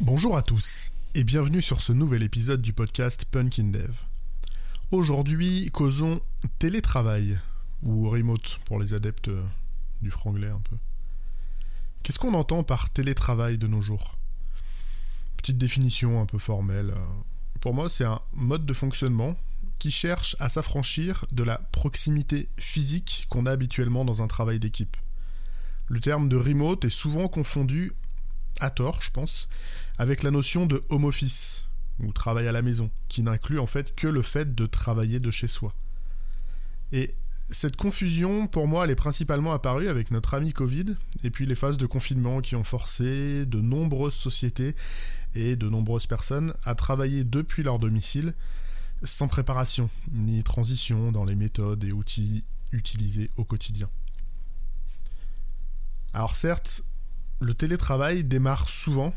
Bonjour à tous et bienvenue sur ce nouvel épisode du podcast Punkin Dev. Aujourd'hui, causons télétravail ou remote pour les adeptes euh, du franglais un peu. Qu'est-ce qu'on entend par télétravail de nos jours? Petite définition un peu formelle. euh, Pour moi, c'est un mode de fonctionnement qui cherche à s'affranchir de la proximité physique qu'on a habituellement dans un travail d'équipe. Le terme de remote est souvent confondu, à tort je pense, avec la notion de home office, ou travail à la maison, qui n'inclut en fait que le fait de travailler de chez soi. Et cette confusion, pour moi, elle est principalement apparue avec notre ami Covid, et puis les phases de confinement qui ont forcé de nombreuses sociétés et de nombreuses personnes à travailler depuis leur domicile, sans préparation, ni transition dans les méthodes et outils utilisés au quotidien. Alors certes, le télétravail démarre souvent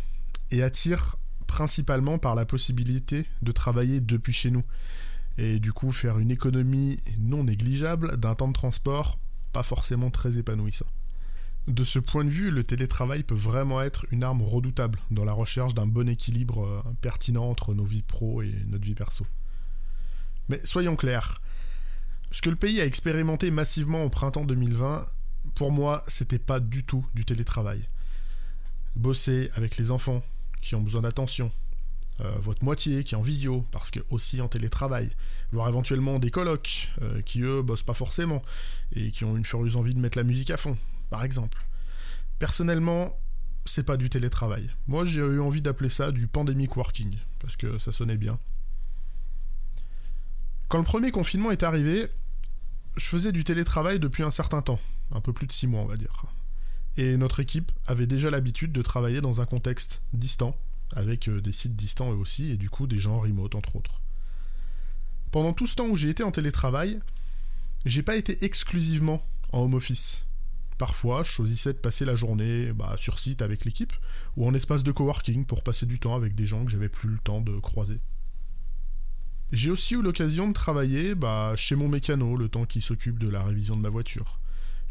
et attire principalement par la possibilité de travailler depuis chez nous et du coup faire une économie non négligeable d'un temps de transport pas forcément très épanouissant. De ce point de vue, le télétravail peut vraiment être une arme redoutable dans la recherche d'un bon équilibre euh, pertinent entre nos vies pro et notre vie perso. Mais soyons clairs, ce que le pays a expérimenté massivement au printemps 2020, pour moi, c'était pas du tout du télétravail. Bosser avec les enfants qui ont besoin d'attention, euh, votre moitié qui est en visio, parce que aussi en télétravail, voire éventuellement des colocs euh, qui eux bossent pas forcément et qui ont une furieuse envie de mettre la musique à fond, par exemple. Personnellement, c'est pas du télétravail. Moi, j'ai eu envie d'appeler ça du pandemic working, parce que ça sonnait bien. Quand le premier confinement est arrivé, je faisais du télétravail depuis un certain temps, un peu plus de six mois, on va dire. Et notre équipe avait déjà l'habitude de travailler dans un contexte distant, avec euh, des sites distants eux aussi, et du coup des gens remote entre autres. Pendant tout ce temps où j'ai été en télétravail, j'ai pas été exclusivement en home office. Parfois, je choisissais de passer la journée bah, sur site avec l'équipe, ou en espace de coworking pour passer du temps avec des gens que j'avais plus le temps de croiser. J'ai aussi eu l'occasion de travailler bah, chez mon mécano le temps qu'il s'occupe de la révision de ma voiture.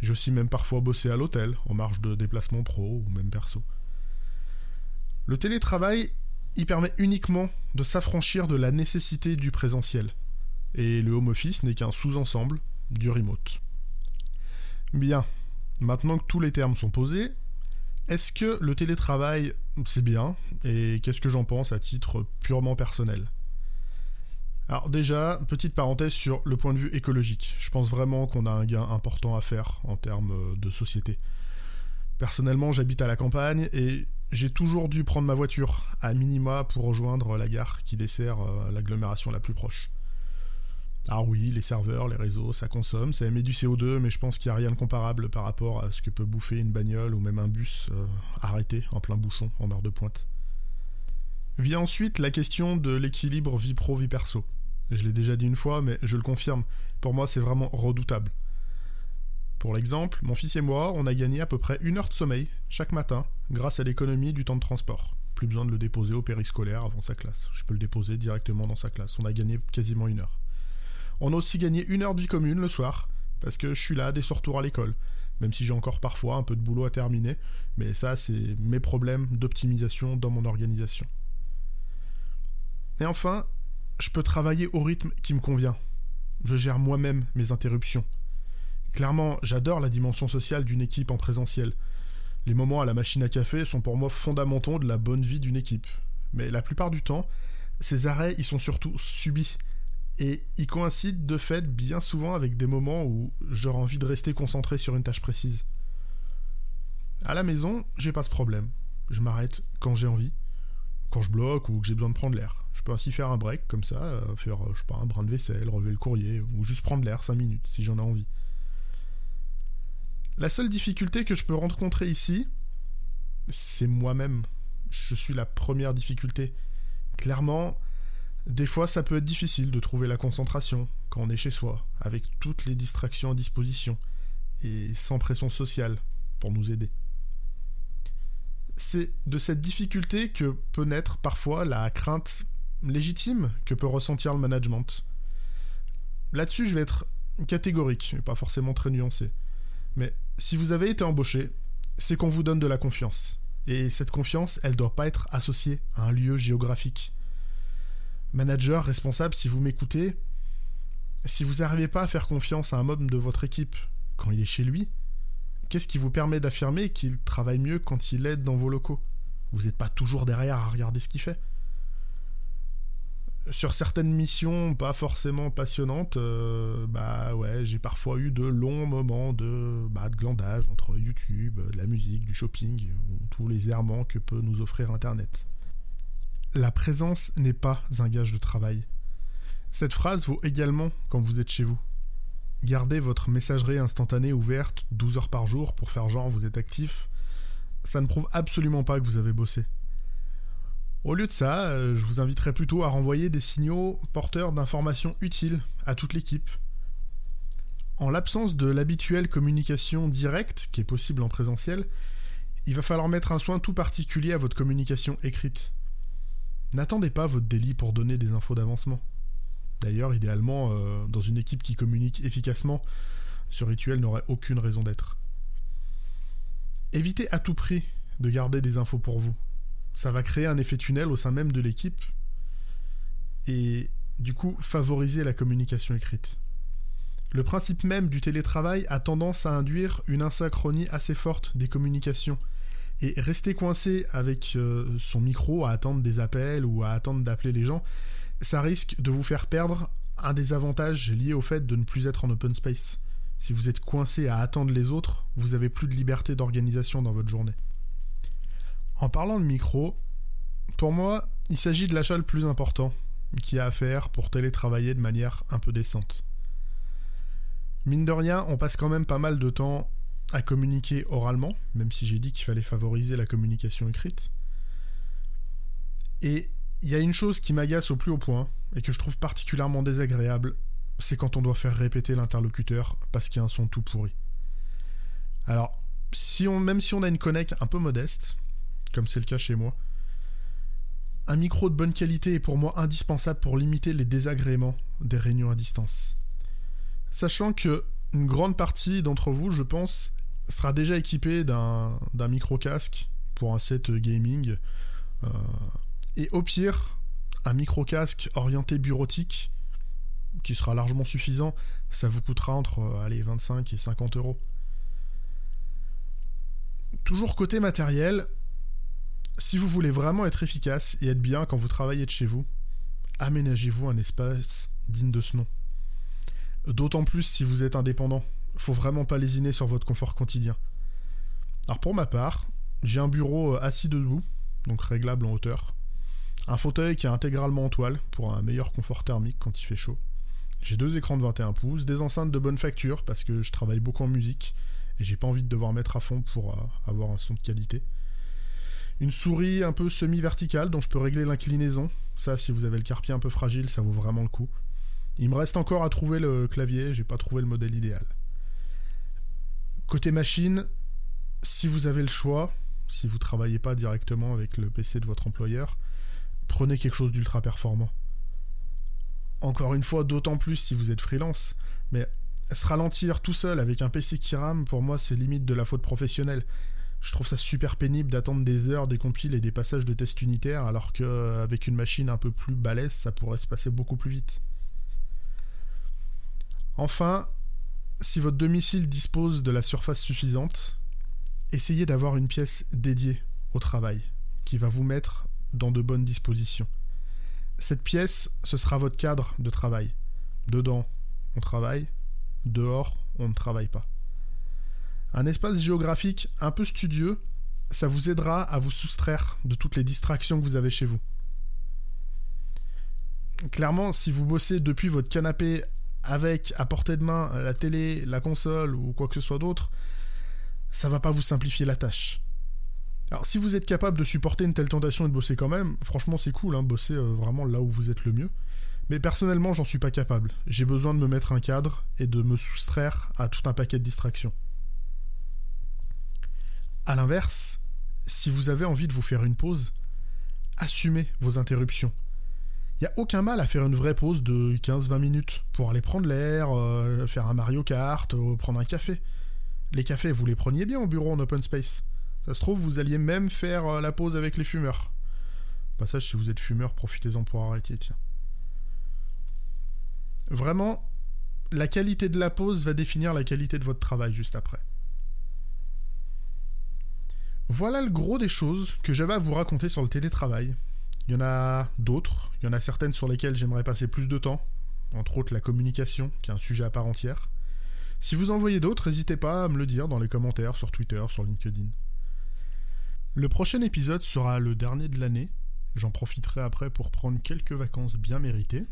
J'ai aussi même parfois bossé à l'hôtel, en marge de déplacement pro ou même perso. Le télétravail, il permet uniquement de s'affranchir de la nécessité du présentiel. Et le home office n'est qu'un sous-ensemble du remote. Bien, maintenant que tous les termes sont posés, est-ce que le télétravail, c'est bien? Et qu'est-ce que j'en pense à titre purement personnel? Alors déjà, petite parenthèse sur le point de vue écologique. Je pense vraiment qu'on a un gain important à faire en termes de société. Personnellement, j'habite à la campagne et j'ai toujours dû prendre ma voiture à minima pour rejoindre la gare qui dessert euh, l'agglomération la plus proche. Alors oui, les serveurs, les réseaux, ça consomme, ça émet du CO2, mais je pense qu'il n'y a rien de comparable par rapport à ce que peut bouffer une bagnole ou même un bus euh, arrêté en plein bouchon en heure de pointe. Vient ensuite la question de l'équilibre vie pro-vie perso. Je l'ai déjà dit une fois, mais je le confirme, pour moi c'est vraiment redoutable. Pour l'exemple, mon fils et moi, on a gagné à peu près une heure de sommeil chaque matin grâce à l'économie du temps de transport. Plus besoin de le déposer au périscolaire avant sa classe. Je peux le déposer directement dans sa classe. On a gagné quasiment une heure. On a aussi gagné une heure de vie commune le soir, parce que je suis là dès son retour à l'école. Même si j'ai encore parfois un peu de boulot à terminer, mais ça c'est mes problèmes d'optimisation dans mon organisation. Et enfin, je peux travailler au rythme qui me convient. Je gère moi-même mes interruptions. Clairement, j'adore la dimension sociale d'une équipe en présentiel. Les moments à la machine à café sont pour moi fondamentaux de la bonne vie d'une équipe. Mais la plupart du temps, ces arrêts, ils sont surtout subis. Et ils coïncident de fait bien souvent avec des moments où j'aurais envie de rester concentré sur une tâche précise. À la maison, j'ai pas ce problème. Je m'arrête quand j'ai envie, quand je bloque ou que j'ai besoin de prendre l'air. Je peux ainsi faire un break comme ça, euh, faire je sais pas, un brin de vaisselle, relever le courrier, ou juste prendre l'air 5 minutes si j'en ai envie. La seule difficulté que je peux rencontrer ici, c'est moi-même. Je suis la première difficulté. Clairement, des fois ça peut être difficile de trouver la concentration quand on est chez soi, avec toutes les distractions à disposition, et sans pression sociale pour nous aider c'est de cette difficulté que peut naître parfois la crainte légitime que peut ressentir le management. Là-dessus, je vais être catégorique, et pas forcément très nuancé. Mais si vous avez été embauché, c'est qu'on vous donne de la confiance. Et cette confiance, elle doit pas être associée à un lieu géographique. Manager, responsable, si vous m'écoutez, si vous n'arrivez pas à faire confiance à un membre de votre équipe quand il est chez lui, qu'est-ce qui vous permet d'affirmer qu'il travaille mieux quand il est dans vos locaux? Vous n'êtes pas toujours derrière à regarder ce qu'il fait sur certaines missions pas forcément passionnantes, euh, bah ouais, j'ai parfois eu de longs moments de, bah, de glandage entre YouTube, de la musique, du shopping, tous les errements que peut nous offrir Internet. La présence n'est pas un gage de travail. Cette phrase vaut également quand vous êtes chez vous. Gardez votre messagerie instantanée ouverte 12 heures par jour pour faire genre vous êtes actif, ça ne prouve absolument pas que vous avez bossé. Au lieu de ça, euh, je vous inviterai plutôt à renvoyer des signaux porteurs d'informations utiles à toute l'équipe. En l'absence de l'habituelle communication directe qui est possible en présentiel, il va falloir mettre un soin tout particulier à votre communication écrite. N'attendez pas votre délit pour donner des infos d'avancement. D'ailleurs, idéalement, euh, dans une équipe qui communique efficacement, ce rituel n'aurait aucune raison d'être. Évitez à tout prix de garder des infos pour vous ça va créer un effet tunnel au sein même de l'équipe et du coup favoriser la communication écrite. Le principe même du télétravail a tendance à induire une asynchronie assez forte des communications. Et rester coincé avec euh, son micro à attendre des appels ou à attendre d'appeler les gens, ça risque de vous faire perdre un des avantages liés au fait de ne plus être en open space. Si vous êtes coincé à attendre les autres, vous avez plus de liberté d'organisation dans votre journée. En parlant de micro, pour moi, il s'agit de l'achat le plus important qu'il y a à faire pour télétravailler de manière un peu décente. Mine de rien, on passe quand même pas mal de temps à communiquer oralement, même si j'ai dit qu'il fallait favoriser la communication écrite. Et il y a une chose qui m'agace au plus haut point, et que je trouve particulièrement désagréable, c'est quand on doit faire répéter l'interlocuteur parce qu'il y a un son tout pourri. Alors, même si on a une connect un peu modeste, comme c'est le cas chez moi. Un micro de bonne qualité est pour moi indispensable pour limiter les désagréments des réunions à distance. Sachant que une grande partie d'entre vous, je pense, sera déjà équipé d'un micro casque pour un set gaming. Euh, et au pire, un micro casque orienté bureautique qui sera largement suffisant, ça vous coûtera entre euh, allez, 25 et 50 euros. Toujours côté matériel, si vous voulez vraiment être efficace et être bien quand vous travaillez de chez vous, aménagez-vous un espace digne de ce nom. D'autant plus si vous êtes indépendant. Faut vraiment pas lésiner sur votre confort quotidien. Alors pour ma part, j'ai un bureau euh, assis debout, donc réglable en hauteur. Un fauteuil qui est intégralement en toile pour un meilleur confort thermique quand il fait chaud. J'ai deux écrans de 21 pouces, des enceintes de bonne facture parce que je travaille beaucoup en musique et j'ai pas envie de devoir mettre à fond pour euh, avoir un son de qualité une souris un peu semi-verticale dont je peux régler l'inclinaison. Ça, si vous avez le carpier un peu fragile, ça vaut vraiment le coup. Il me reste encore à trouver le clavier, j'ai pas trouvé le modèle idéal. Côté machine, si vous avez le choix, si vous travaillez pas directement avec le PC de votre employeur, prenez quelque chose d'ultra performant. Encore une fois, d'autant plus si vous êtes freelance, mais se ralentir tout seul avec un PC qui rame, pour moi, c'est limite de la faute professionnelle je trouve ça super pénible d'attendre des heures des compiles et des passages de tests unitaires alors qu'avec une machine un peu plus balèze ça pourrait se passer beaucoup plus vite. Enfin, si votre domicile dispose de la surface suffisante, essayez d'avoir une pièce dédiée au travail qui va vous mettre dans de bonnes dispositions. Cette pièce, ce sera votre cadre de travail. Dedans, on travaille, dehors, on ne travaille pas. Un espace géographique un peu studieux, ça vous aidera à vous soustraire de toutes les distractions que vous avez chez vous. Clairement, si vous bossez depuis votre canapé avec à portée de main la télé, la console ou quoi que ce soit d'autre, ça va pas vous simplifier la tâche. Alors si vous êtes capable de supporter une telle tentation et de bosser quand même, franchement c'est cool, hein, bosser euh, vraiment là où vous êtes le mieux. Mais personnellement j'en suis pas capable. J'ai besoin de me mettre un cadre et de me soustraire à tout un paquet de distractions. A l'inverse, si vous avez envie de vous faire une pause, assumez vos interruptions. Il n'y a aucun mal à faire une vraie pause de 15-20 minutes pour aller prendre l'air, euh, faire un Mario Kart, ou prendre un café. Les cafés, vous les preniez bien au bureau en open space. Ça se trouve, vous alliez même faire euh, la pause avec les fumeurs. Passage, si vous êtes fumeur, profitez-en pour arrêter, tiens. Vraiment, la qualité de la pause va définir la qualité de votre travail juste après. Voilà le gros des choses que j'avais à vous raconter sur le télétravail. Il y en a d'autres, il y en a certaines sur lesquelles j'aimerais passer plus de temps, entre autres la communication, qui est un sujet à part entière. Si vous en voyez d'autres, n'hésitez pas à me le dire dans les commentaires sur Twitter, sur LinkedIn. Le prochain épisode sera le dernier de l'année. J'en profiterai après pour prendre quelques vacances bien méritées.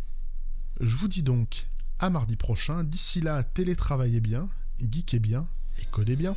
Je vous dis donc à mardi prochain. D'ici là, télétravaillez bien, geekez bien et codez bien.